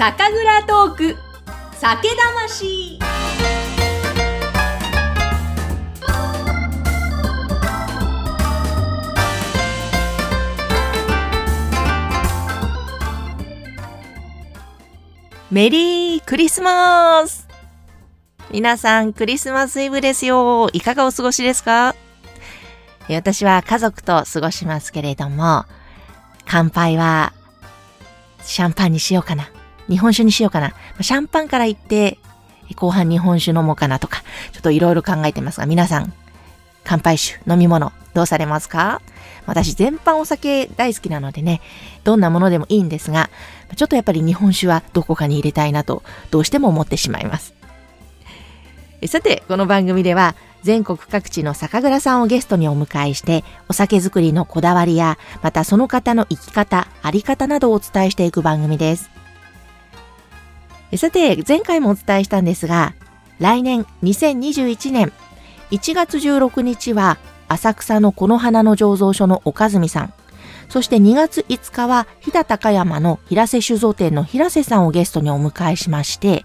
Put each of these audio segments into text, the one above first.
酒蔵トーク酒魂メリークリスマス皆さん、クリスマスイブですよ。いかがお過ごしですか？私は家族と過ごしますけれども、乾杯はシャンパンにしようかな。日本酒にしようかな。シャンパンから行って、後半日本酒飲もうかなとか、ちょっといろいろ考えてますが、皆さん、乾杯酒、飲み物、どうされますか？私全般お酒大好きなのでね、どんなものでもいいんですが、ちょっとやっぱり日本酒はどこかに入れたいなと、どうしても思ってしまいます。さて、この番組では、全国各地の酒蔵さんをゲストにお迎えして、お酒作りのこだわりや、またその方の生き方、あり方などをお伝えしていく番組です。さて、前回もお伝えしたんですが、来年2021年1月16日は、浅草のこの花の醸造所の岡住さん、そして2月5日は、飛騨高山の平瀬酒造店の平瀬さんをゲストにお迎えしまして、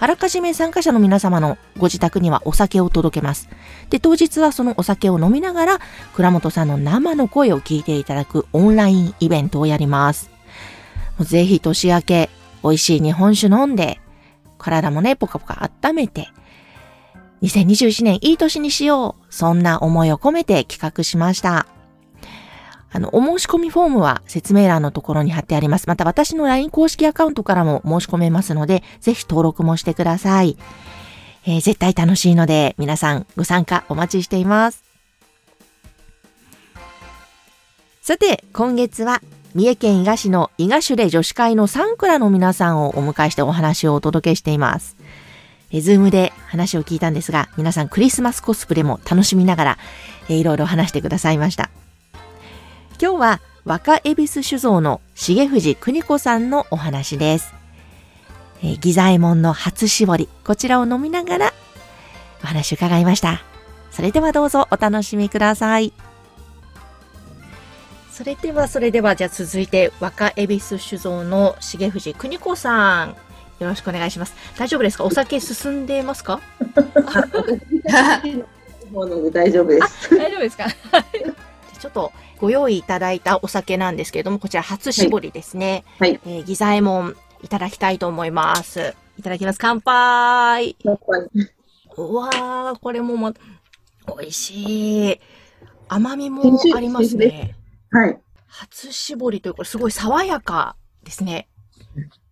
あらかじめ参加者の皆様のご自宅にはお酒を届けます。で、当日はそのお酒を飲みながら、倉本さんの生の声を聞いていただくオンラインイベントをやります。ぜひ年明け、美味しい日本酒飲んで、体もね、ポカポカ温めて、2021年いい年にしよう。そんな思いを込めて企画しました。あの、お申し込みフォームは説明欄のところに貼ってあります。また私の LINE 公式アカウントからも申し込めますので、ぜひ登録もしてください。えー、絶対楽しいので、皆さんご参加お待ちしています。さて、今月は三重県伊賀市の伊賀市で女子会の3クラの皆さんをお迎えしてお話をお届けしています。えズームで話を聞いたんですが、皆さんクリスマスコスプレも楽しみながら、えいろいろ話してくださいました。今日は若恵比寿酒造の重藤邦子さんのお話です。え、ギザエモンの初搾り、こちらを飲みながらお話伺いました。それではどうぞお楽しみください。それでは、それでは、じゃあ続いて、若恵比寿酒造の重藤邦子さん。よろしくお願いします。大丈夫ですか？お酒進んでますか？大丈夫です。大丈夫ですか？ちょっとご用意いただいたお酒なんですけれども、こちら初搾りですね。はい。えー、ギザエモンいただきたいと思います。いただきます。乾杯。乾杯。うわー、これもま、美味しい。甘みもありますね。はい。初搾りという、これすごい爽やかですね。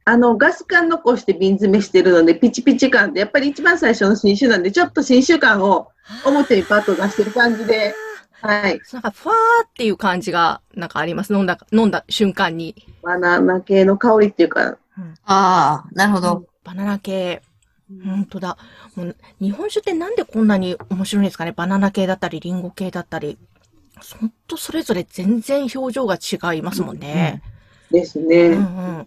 あの、ガス管残して瓶詰めしてるので、ピチピチ感で、やっぱり一番最初の新酒なんで、ちょっと新酒感を表にパッと出してる感じで、はい。なんか、ふわーっていう感じが、なんかあります。飲んだ、飲んだ瞬間に。バナナ系の香りっていうか。うん、ああ、なるほど。バナナ系。本当だ。もう日本酒ってなんでこんなに面白いんですかね？バナナ系だったり、リンゴ系だったり。ほんとそれぞれ全然表情が違いますもんね。うん、ですね。うんうん。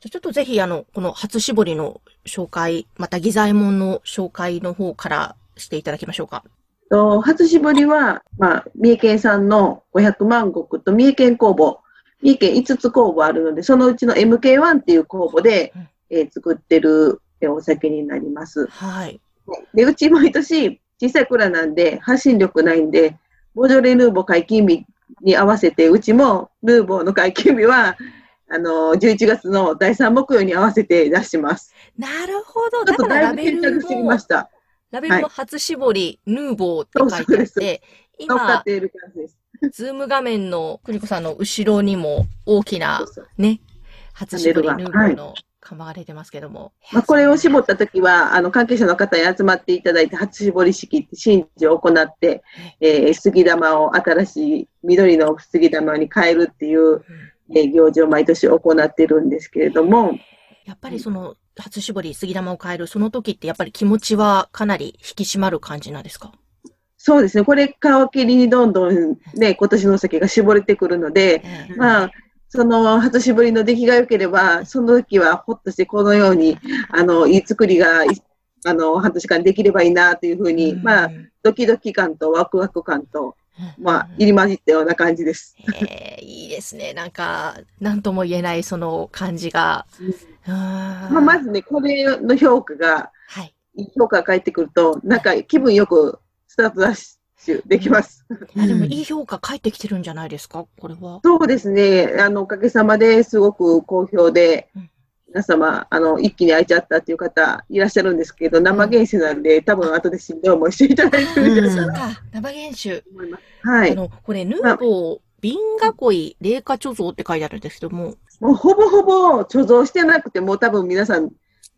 じゃちょっとぜひ、あの、この初絞りの紹介、またギザエモンの紹介の方からしていただきましょうか。と初絞りは、まあ、三重県産の500万石と三重県工房、三重県5つ工房あるので、そのうちの MK1 っていう工房で、えー、作ってるお酒になります。はい。で、うち毎年小さい蔵なんで発信力ないんで、ボジョレ・ヌーボー解禁日に合わせて、うちもヌーボーの解禁日は、あの、11月の第3木曜に合わせて出します。なるほど。だからだいぶ定着してきました。ラベルも初絞り、はい、ヌーボーって書いてあって、今、ズーム画面のクリコさんの後ろにも大きなね、初絞りヌーボーの釜が出てますけども。まあ、これを絞ったときは、あの、関係者の方に集まっていただいて、初絞り式って神事を行って、えー、杉玉を新しい緑の杉玉に変えるっていう、うん、えー、行事を毎年行っているんですけれども。やっぱりその、初絞り、杉玉を変える、その時ってやっぱり気持ちはかなり引き締まる感じなんですか？そうですね。これ皮切りにどんどんね、今年のお酒が絞れてくるので、うん、まあ、その初絞りの出来が良ければ、その時はほっとしてこのように、あの、いい作りが、あの、半年間できればいいなというふうに、うん、まあ、ドキドキ感とワクワク感と、まあ、入り混じったような感じです。えーいいですね。なんか、なんとも言えないその感じが。ままあ、まずね、これの評価が、はい。評価が返ってくると、なんか気分よくスタートダッシュできます。あでも、うんいい評価返ってきてるんじゃないですか？これは。そうですね。あの、おかげさまですごく好評でうん、皆様、あの、一気に空いちゃったっていう方いらっしゃるんですけど、生原酒なんで、多分後でしんどい思いしていただいてるんじゃないかなうか、生原酒。思います。はい。あの、これ、ヌーボー、瓶囲い、冷夏貯蔵って書いてあるんですけども、もうほぼほぼ貯蔵してなくて、もう多分皆さん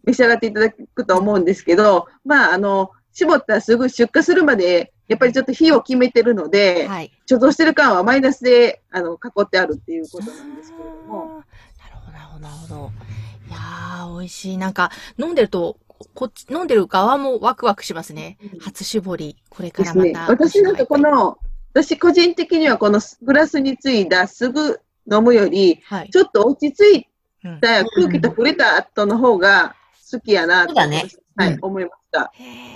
召し上がっていただくと思うんですけど、まあ、あの、絞ったらすぐ出荷するまで、やっぱりちょっと日を決めてるので、はい。貯蔵してる間はマイナスで、あの、囲ってあるっていうことなんですけれども。なるほど、なるほど、なるほど。いやー、美味しい。なんか、飲んでると、こっち、飲んでる側もワクワクしますね。初絞り。これか。らまた。私なんかこの、私個人的にはこのグラスについだすぐ飲むより、はい。ちょっと落ち着いうんた空気と触れた後の方が好きやなと、そうだねはい、うん思いました。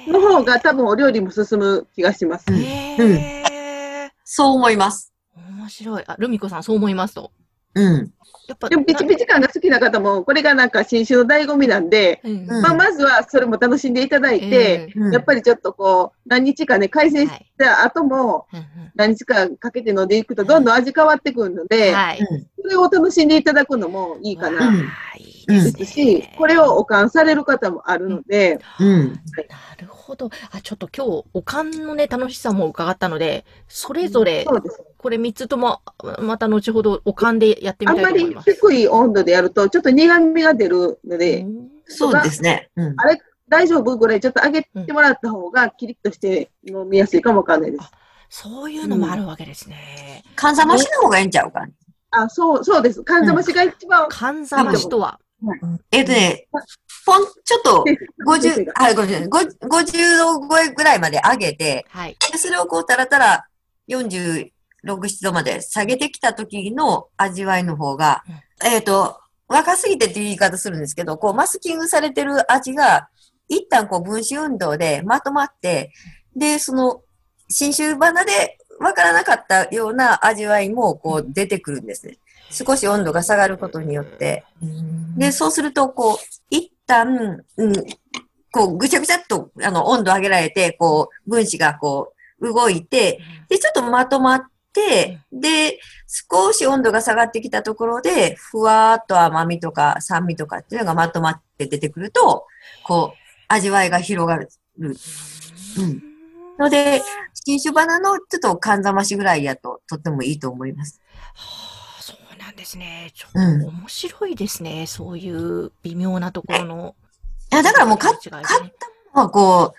の方が多分お料理も進む気がします。うんそう思います。面白い。あ、ルミコさんそう思います？と。うん。やっぱ、でも、ピチピチ感が好きな方も、これがなんか新種の醍醐味なんで、うんうんまあ、まずはそれも楽しんでいただいて、うんやっぱりちょっとこう、何日かね、改善した後も、何日かかけて飲んでいくと、どんどん味変わってくるので、はい。それを楽しんでいただくのもいいかわなうんあいいですねですし、これをおかんされる方もあるので、うん。なるほど。あ、ちょっと今日、おかんのね、楽しさも伺ったので、それぞれ、そうです。これ3つとも、また後ほどおかんでやってみあんまりたいと思います。低い温度でやると、ちょっと苦味が出るので、うんそうですね。うん。あれ、大丈夫ぐらいちょっと上げてもらった方が、キリッとして飲みやすいかもわかんないです。そういうのもあるわけですね。かんざましの方がいいんちゃうか。あ、そう、そうです。かんざましが一番、かんざましとは。えっとね、ポン、ちょっっと、50、はい、50、50 50度超えぐらいまで上げて、はい。でそれをこう、たらたら46、7度まで下げてきた時の味わいの方が、えっ、と、若すぎてっていう言い方するんですけど、こう、マスキングされてる味が、一旦こう、分子運動でまとまって、で、その、新種花でわからなかったような味わいも、こう、出てくるんですね。少し温度が下がることによって。で、そうすると、こう、一旦、うん、こう、ぐちゃぐちゃっと、あの、温度上げられて、こう、分子がこう、動いて、で、ちょっとまとまって、で、少し温度が下がってきたところで、ふわーっと甘みとか酸味とかっていうのがまとまって出てくると、こう、味わいが広がる。うん。ので、新種花のちょっと寒ざましぐらいやと、とってもいいと思います。ですね。ちょっうんと面白いですね。そういう微妙なところの。いや、だからもう買っ違いがね買ったのはこ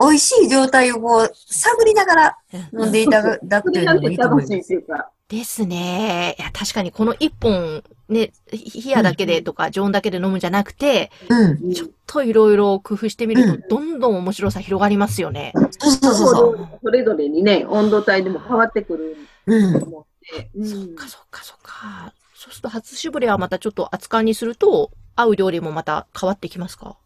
う、美味しい状態をこう、探りながらうん飲んでいただくというのもいいと思い楽しいます。っていうか、ですね。いや、確かにこの一本、ね、冷やだけでとか、常温だけで飲むんじゃなくて、うん。ちょっといろいろ工夫してみると、どんどん面白さ広がりますよね。そうそうそうそう。それぞれにね、温度帯でも変わってくるうんと。思って、うんそっかそっかそっか。そうすると初絞りはまたちょっと熱燗にすると、合う料理もまた変わってきますか？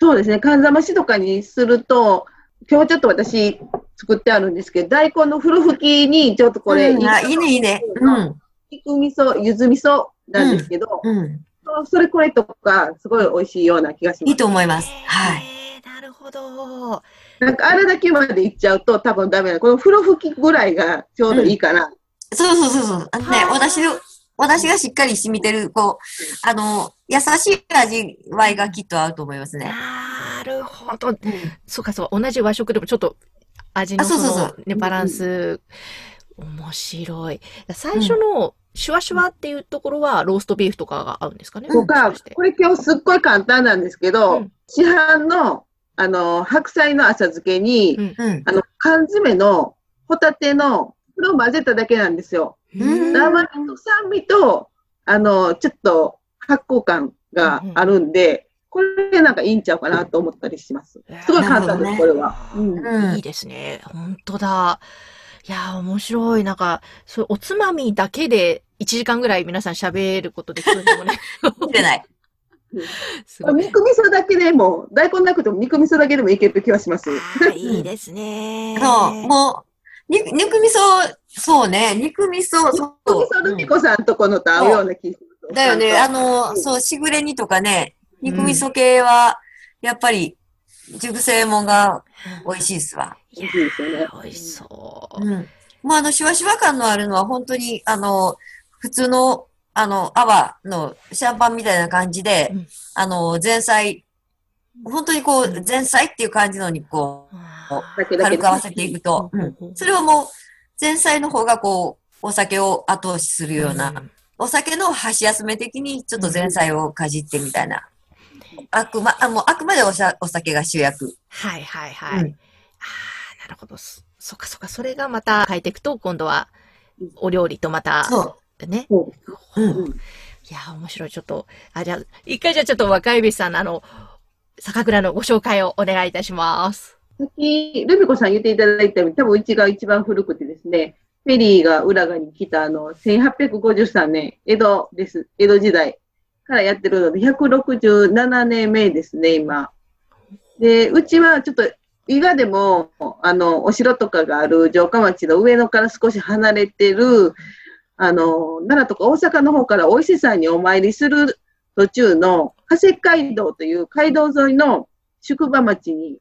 そうですね、かんざましとかにすると、今日ちょっと私作ってあるんですけど、大根の風呂吹きにちょっとこれ、うんあいいね、いいね。うん。肉味噌、柚子味噌なんですけど、うん。それこれとか、すごい美味しいような気がします。いいと思います。はい。えー、なるほど。なんかあれだけまでいっちゃうと多分ダメなの。この風呂吹きぐらいがちょうどいいかな。そうそうそうそう。あのねは、あお出汁の、お出汁がしっかり染みてる、こう、あの、優しい味わいがきっと合うと思いますね。なるほど。そうかそう、同じ和食でもちょっと味のあそそうそうのね、バランス、面白い。最初のシュワシュワっていうところはローストビーフとかが合うんですかね？とかこれ今日すっごい簡単なんですけど、うん市販の、あの、白菜の浅漬けに、うんうん。あの、缶詰のホタテの、これを混ぜただけなんですよ。うん生みと酸味と、あの、ちょっと発酵感があるんで、これなんかいいんちゃうかなと思ったりします。すごい簡単です、なこれは。うんうんいいですね。本当だ。いやー、面白い。なんか、そう、おつまみだけで1時間ぐらい皆さん喋ることできるのもね。いけない。すごい。肉味噌だけでも、大根なくても肉味噌だけでもいける気はします。いいですね。そう、もう、に肉味噌、そうね、肉味噌、そう。肉味噌ルミ子さんとこのと合うような気がする。だよね、あの、うんそう、しぐれ煮とかね、肉味噌系は、やっぱり、熟成もんが美味しいっすわ。美味しい。美味しそう。うん。まあ、あの、シュワシュワ感のあるのは、本当に、あの、普通の、あの、泡のシャンパンみたいな感じで、うんあの、前菜、本当にこう、前菜っていう感じのに、こあだけだけ軽く合わせていくと、ううんん。それはもう、前菜の方がこう、お酒を後押しするような、んお酒の箸休め的にちょっと前菜をかじってみたいな。あくま、あもうあくまでおさお酒が主役。はいはいはい。うんああ、なるほど。そそっかそっか。それがまた変えていくと、今度はお料理とまた、そね。そう。うん。うんいやー、面白い。ちょっと、あ、じゃあ、一回じゃあちょっと若指さんのあの、酒蔵のご紹介をお願いいたします。さっき、ルミ子さん言っていただいたように、多分うちが一番古くてですね、フェリーが浦賀に来たあの、1853年、江戸です。江戸時代からやってるので、167年目ですね、今。で、うちはちょっと、伊賀でも、あの、お城とかがある城下町の上野から少し離れてる、あの、奈良とか大阪の方からお伊勢さんにお参りする途中の、加石街道という街道沿いの宿場町に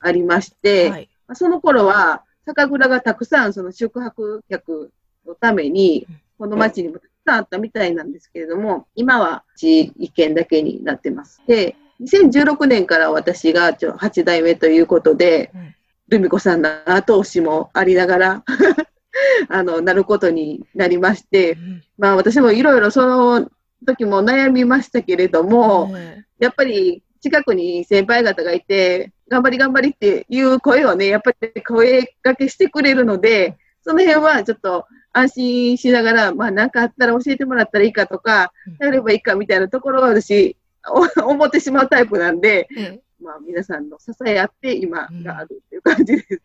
ありまして、はい。まあその頃は、酒蔵がたくさんその宿泊客のためにうん、この町にもたくさんあったみたいなんですけれども、今は地一軒だけになってます。で、2016年から私がちょ8代目ということで、うんルミ子さんの後押しもありながら、あの、なることになりましてう、んまあ私もいろいろその時も悩みましたけれども、ねやっぱり近くに先輩方がいて、頑張り頑張りっていう声をね、やっぱり声掛けしてくれるので、その辺はちょっと安心しながら、まあなんかあったら教えてもらったらいいかとかうん、やればいいかみたいなところは私、お 思ってしまうタイプなんで、えまあ皆さんの支え合って今があるっていう感じです。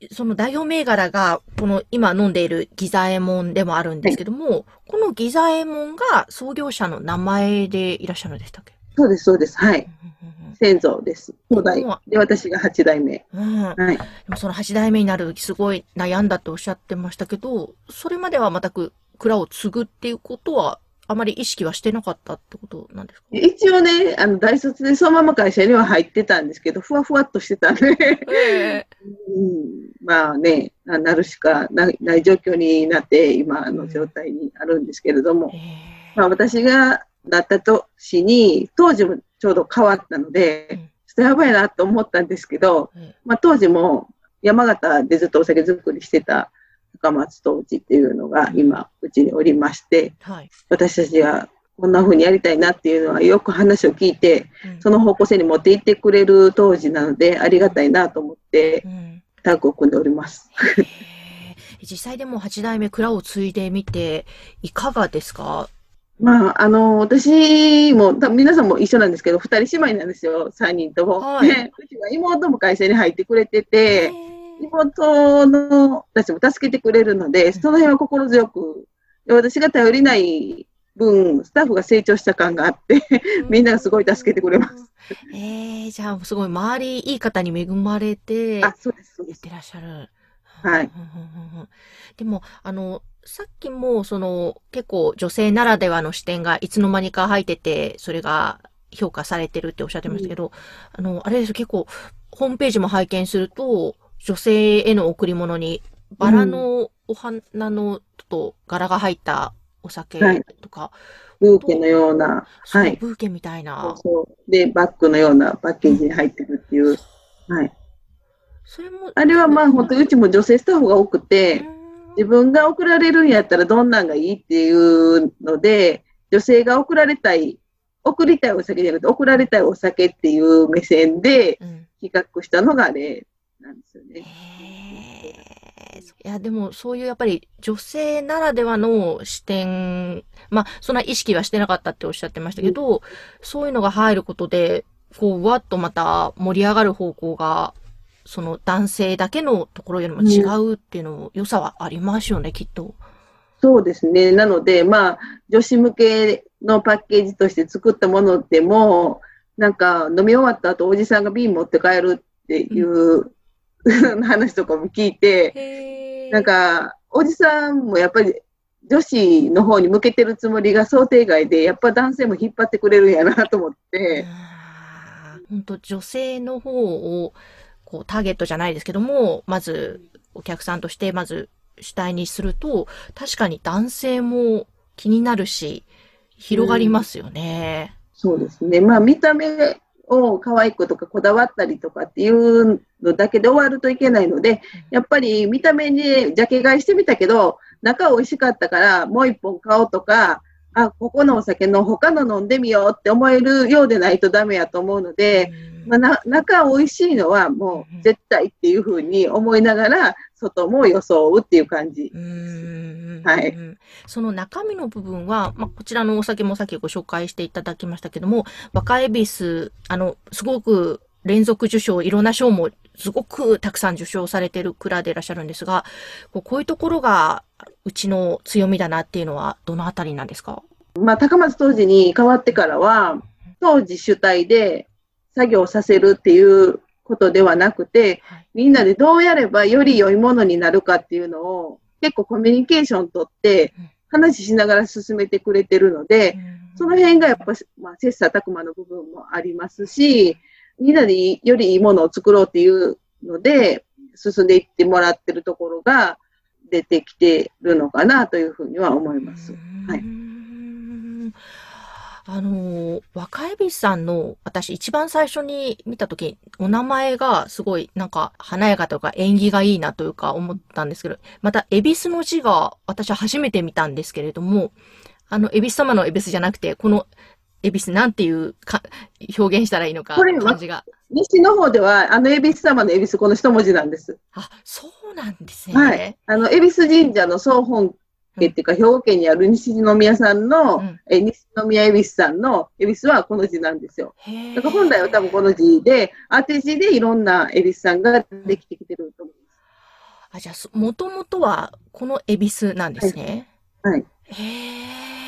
えその代表銘柄が、この今飲んでいるギザエモンでもあるんですけども、このギザエモンが創業者の名前でいらっしゃるんでしたっけ？そうです、そうです。はい。先祖です。初代うん。で、私が8代目。うんうん。はい。でもその8代目になるすごい悩んだっておっしゃってましたけど、それまでは全く蔵を継ぐっていうことは、あまり意識はしてなかったってことなんですか？一応ね、あの、大卒でそのまま会社には入ってたんですけど、ふわふわっとしてたんで、えうん、まあね、ななるしかないない状況になって、今の状態にあるんですけれども、えまあ私がなった年に、当時もちょうど変わったので、うん。ちょっとやばいなと思ったんですけど、えまあ当時も山形でずっとお酒作りしてた高松当時っていうのが今、うちにおりまして、はい。私たちがこんな風にやりたいなっていうのはよく話を聞いて、うん。その方向性に持っていってくれる当時なので、ありがたいなと思ってうん。タッグを組んでおります。実際でも8代目蔵を継いでみて、いかがですか？まあ、あの、私も、皆さんも一緒なんですけど、二人姉妹なんですよ、三人とも。はいねうちは妹も会社に入ってくれてへて、え妹のたちも助けてくれるので、その辺は心強く、で私が頼りない分、スタッフが成長した感があって、みんながすごい助けてくれます。ええじゃあ、すごい周りいい方に恵まれて、あ、そうです、そうですやって。らっしゃる。はい。でも、あの、さっきも、その、結構女性ならではの視点がいつの間にか入ってて、それが評価されてるっておっしゃってましたけど、あの、あれですよ結構、ホームページも拝見すると、女性への贈り物に、バラのお花の、ちょっと柄が入ったお酒はいとか、ブーケのような、はい。ブーケみたいな、そうそうで、バッグのようなパッケージに入ってるっていう。はい。それも、あれはまあ、本当にうちも女性スタッフが多くて、自分が送られるんやったらどんなんがいいっていうので、女性が送られたい、送りたいお酒じゃなくて、送られたいお酒っていう目線でうん、うん企画したのがあれなんですよね。へー。いや、でもそういうやっぱり女性ならではの視点、まあ、そんな意識はしてなかったっておっしゃってましたけど、そういうのが入ることで、こう、わっとまた盛り上がる方向が、その男性だけのところよりも違うっていうのも良さはありますよね、きっと。そうですね。なので、まあ、女子向けのパッケージとして作ったものでも、なんか飲み終わった後、おじさんが瓶持って帰るっていうの話とかも聞いて、なん、か、おじさんもやっぱり女子の方に向けてるつもりが想定外で、やっぱ男性も引っ張ってくれるんやなと思って、本当女性の方を、こう、ターゲットじゃないですけども、まず、お客さんとして、まず、主体にすると、確かに男性も気になるし、広がりますよね。そうですね。まあ見た目を可愛くとかこだわったりとかっていうのだけで終わるといけないので、やっぱり見た目にジャケ買いしてみたけど、中美味しかったからもう一本買おうとか、あ、ここのお酒の他の飲んでみようって思えるようでないとダメやと思うので、まあ、な中美味しいのはもう絶対っていうふうに思いながら、外も装うっていう感じ。う。ーん。はい。その中身の部分は、まあ、こちらのお酒もさっきご紹介していただきましたけども、若恵比寿、あの、すごく連続受賞、いろんな賞もすごくたくさん受賞されてる蔵でいらっしゃるんですが、こうこういうところがうちの強みだなっていうのはどのあたりなんですか？まあ、高松当時に変わってからは、当時主体で作業させるっていうことではなくて、はい。みんなでどうやればより良いものになるかっていうのを結構コミュニケーションとってうん。話しながら進めてくれてるので、その辺がやっぱ、まあ、切磋琢磨の部分もありますし、みんなでよりいいものを作ろうっていうので、進んでいってもらってるところが出てきてるのかなというふうには思います。はいあの、若恵比寿さんの、私一番最初に見たとき、お名前がすごいなんか華やかというか縁起がいいなというか思ったんですけど、また恵比寿の字が私は初めて見たんですけれども、あの、恵比寿様の恵比寿じゃなくて、この恵比寿なんていうか表現したらいいのかこれは感じが。西の方では、あの、恵比寿様の恵比寿、この一文字なんです。あ、そうなんですね。はい。あの、恵比寿神社の総本家っていうか、兵庫県にある西宮さんの、うんえ西宮恵比寿さんの恵比寿はこの字なんですよ。だから本来は多分この字で、当て字でいろんな恵比寿さんができてきてると思いあ、じゃあそ、もともとは、この恵比寿なんですね。はい。へえ。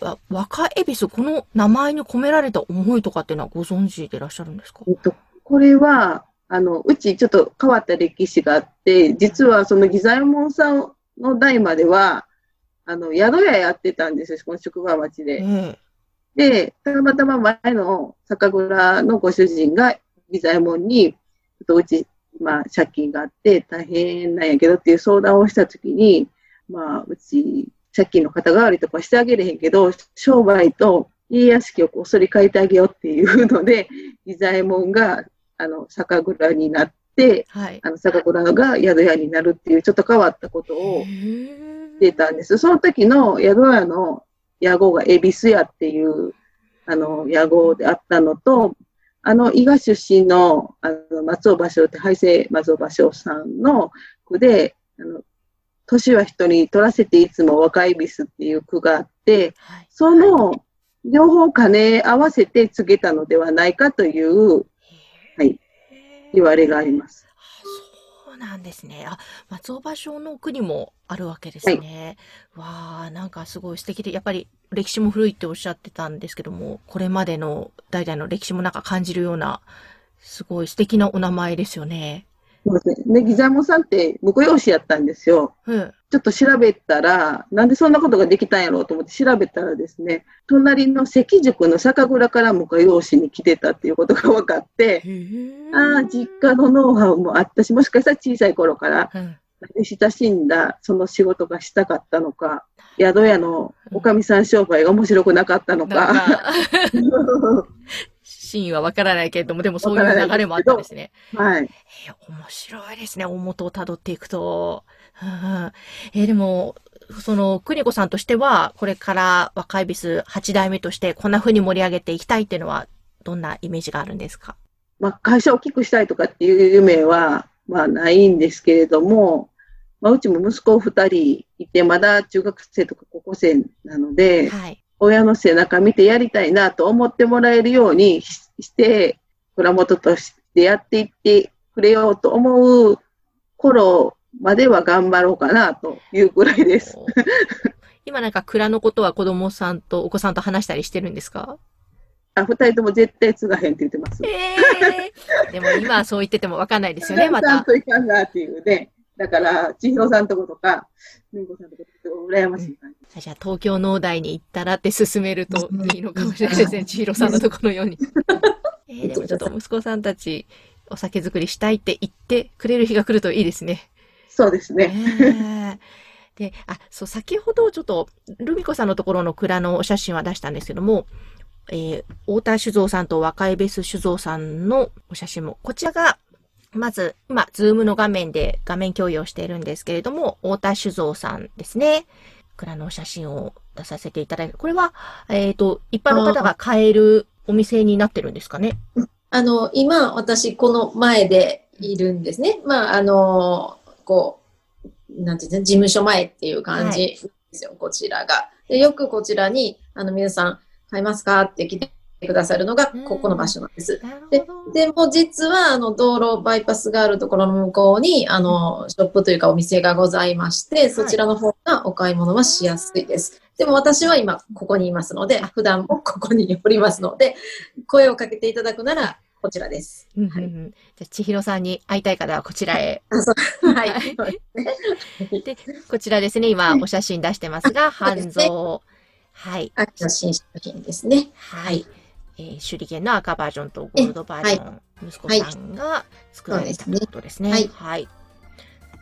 わ若恵比寿、この名前に込められた思いとかっていうのはご存知でいらっしゃるんですか？えっと、これは、あの、うちちょっと変わった歴史があって、実はその義左衛門さんの代までは、あの、宿屋やってたんですよ、この宿場町で。えで、たまたま前の酒蔵のご主人が義左衛門に、ちょっとうち、まあ、借金があって大変なんやけどっていう相談をしたときに、まあ、うち、借金の肩代わりとかしてあげれへんけど、商売と家屋敷をこっそり借りてあげようっていうので、義左衛門が、あの、酒蔵になって、はい。あの、酒蔵が宿屋になるっていう、ちょっと変わったことを、出たんです。その時の宿屋の屋号が恵比寿屋っていう、あの、屋号であったのと、あの、伊賀出身の、あの、松尾芭蕉って、廃城松尾芭蕉さんの句で、あの、年は人に取らせていつも若い恵比寿っていう句があって、はい。その、両方兼ね合わせて告げたのではないかというはい言われがあります。そうなんですね。あ、松尾芭蕉の句にもあるわけですね。わあ、なんかすごい素敵で、やっぱり歴史も古いっておっしゃってたんですけども、これまでの代々の歴史もなんか感じるような、すごい素敵なお名前ですよね。そうですね。で、ギザモさんって婿養子やったんですよ。うん。ちょっと調べたら、なんでそんなことができたんやろうと思って調べたらですね、隣の関宿の酒蔵から婿養子に来てたっていうことが分かって、ああ、実家のノウハウもあったし、もしかしたら小さい頃からうん。親しんだその仕事がしたかったのか、宿屋のおかみさん商売が面白くなかったのか、真意はわからないけれども、でもそういう流れもあったんですね。はい。えー面白いですね。大元を辿っていくと。うんえーでも、その、邦子さんとしては、これから若いビス8代目としてこんな風に盛り上げていきたいっていうのは、どんなイメージがあるんですか？まあ、会社を大きくしたいとかっていう夢は、まあ、ないんですけれども、まあ、うちも息子2人いて、まだ中学生とか高校生なので、はい。親の背中見てやりたいなと思ってもらえるようにしして、蔵元としてやっていってくれようと思う頃までは頑張ろうかなというぐらいです。今なんか蔵のことは子供さんとお子さんと話したりしてるんですか？あ、二人とも絶対継がへんって言ってます。えー、でも今はそう言っててもわかんないですよね、また。ちゃんといかんなっていうね。だから、千尋さんとことか、ぬんこさんとことか、羨ましい感じ。じゃあ東京農大に行ったらって進めるといいのかもしれないですね、千尋さんのところのように。えー、でもちょっと息子さんたち、お酒作りしたいって言ってくれる日が来るといいですね。そうですね。で、あ、そう、先ほどちょっと、ルミ子さんのところの蔵のお写真は出したんですけども、えー、太田酒造さんと若江ベス酒造さんのお写真も、こちらが、まず、今、ズームの画面で画面共有をしているんですけれども、太田酒造さんですね。蔵の写真を出させていただいて、これは、えっ、と、一般の方が買えるお店になってるんですかね？あの、今、私、この前でいるんですね。まあ、あの、こう、なんていうんですか、事務所前っていう感じですよ、こちらが。で、よくこちらに、あの、皆さん、買いますか？って来てくださるのが、ここの場所なんです。で。でも実は、あの、道路バイパスがあるところの向こうに、あの、ショップというかお店がございまして、そちらの方がお買い物はしやすいです。でも私は今、ここにいますので、普段もここにおりますので、声をかけていただくなら、こちらです。うんうんうんじゃあ、千尋さんに会いたい方はこちらへ。あ、そう。はい。でこちらですね、今お写真出してますが、半蔵。はい。秋の新商品ですね。はい。えー手裏剣の赤バージョンとゴールドバージョン、息子さんが作られたということですね。はいはい。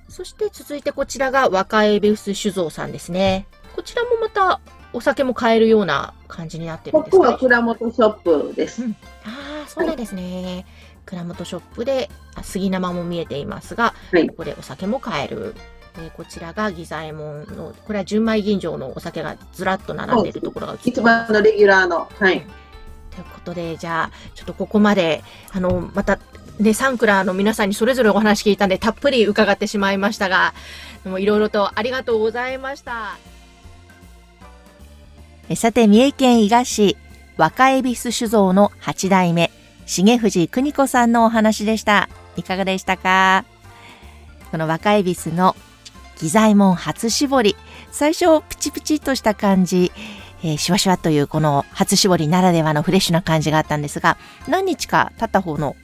そして続いてこちらが若江ベウス酒造さんですね。こちらもまたお酒も買えるような感じになってるんここはですか蔵元ショップです。ああ、そうなんですね。蔵元ショップで、あ杉生も見えていますが、はいここでお酒も買える。でこちらがギザエモンの、これは純米吟醸のお酒がずらっと並んでいるところが映ってい一ます。番のレギュラーの。はい。ということで、じゃあ、ちょっとここまで、あの、また、ね、サンクラーの皆さんにそれぞれお話聞いたんで、たっぷり伺ってしまいましたが、もういろいろとありがとうございました。えさて、三重県伊賀市若恵比寿酒造の8代目、重藤邦子さんのお話でした。いかがでしたか？この若恵比寿のギザイモン初絞り。最初、プチプチっとした感じ、えーシュワシュワというこの初絞りならではのフレッシュな感じがあったんですが、何日か経った方の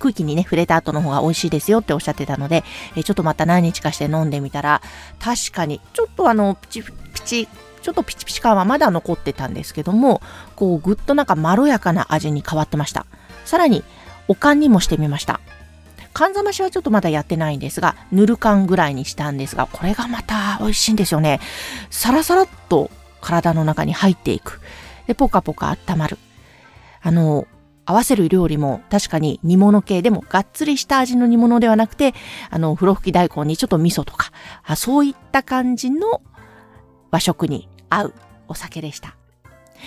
空気にね、触れた後の方が美味しいですよっておっしゃってたので、えーちょっとまた何日かして飲んでみたら、確かに、ちょっとあの、プチプチ、ちょっとピチピチ感はまだ残ってたんですけども、こう、ぐっとなんかまろやかな味に変わってました。さらに、おかんにもしてみました。缶ざましはちょっとまだやってないんですが、ぬる缶ぐらいにしたんですが、これがまた美味しいんですよね。サラサラっと体の中に入っていく。で、ポカポカ温まる。あの、合わせる料理も確かに煮物系でもがっつりした味の煮物ではなくて、あの、風呂吹き大根にちょっと味噌とか、あそういった感じの和食に合うお酒でした。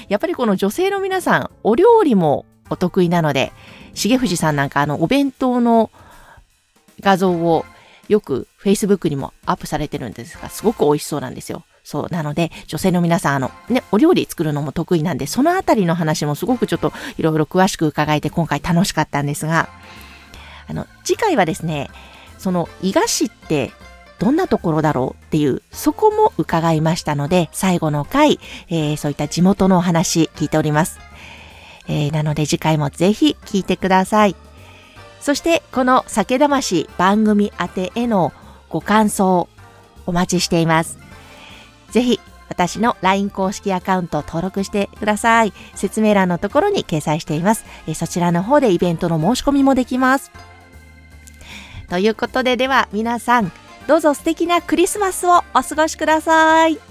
やっぱりこの女性の皆さん、お料理もお得意なので、重藤さんなんかあの、お弁当の画像をよく Facebook にもアップされてるんですが、すごく美味しそうなんですよ。そう。なので、女性の皆さん、あの、ね、お料理作るのも得意なんで、そのあたりの話もすごくちょっといろいろ詳しく伺えて今回楽しかったんですが、あの、次回はですね、その、伊賀市ってどんなところだろうっていう、そこも伺いましたので、最後の回、えーそういった地元のお話聞いております。えーなので次回もぜひ聞いてください。そして、この酒魂番組宛てへのご感想、お待ちしています。ぜひ、私の LINE 公式アカウント登録してください。説明欄のところに掲載しています。えそちらの方でイベントの申し込みもできます。ということで、では皆さん、どうぞ素敵なクリスマスをお過ごしください。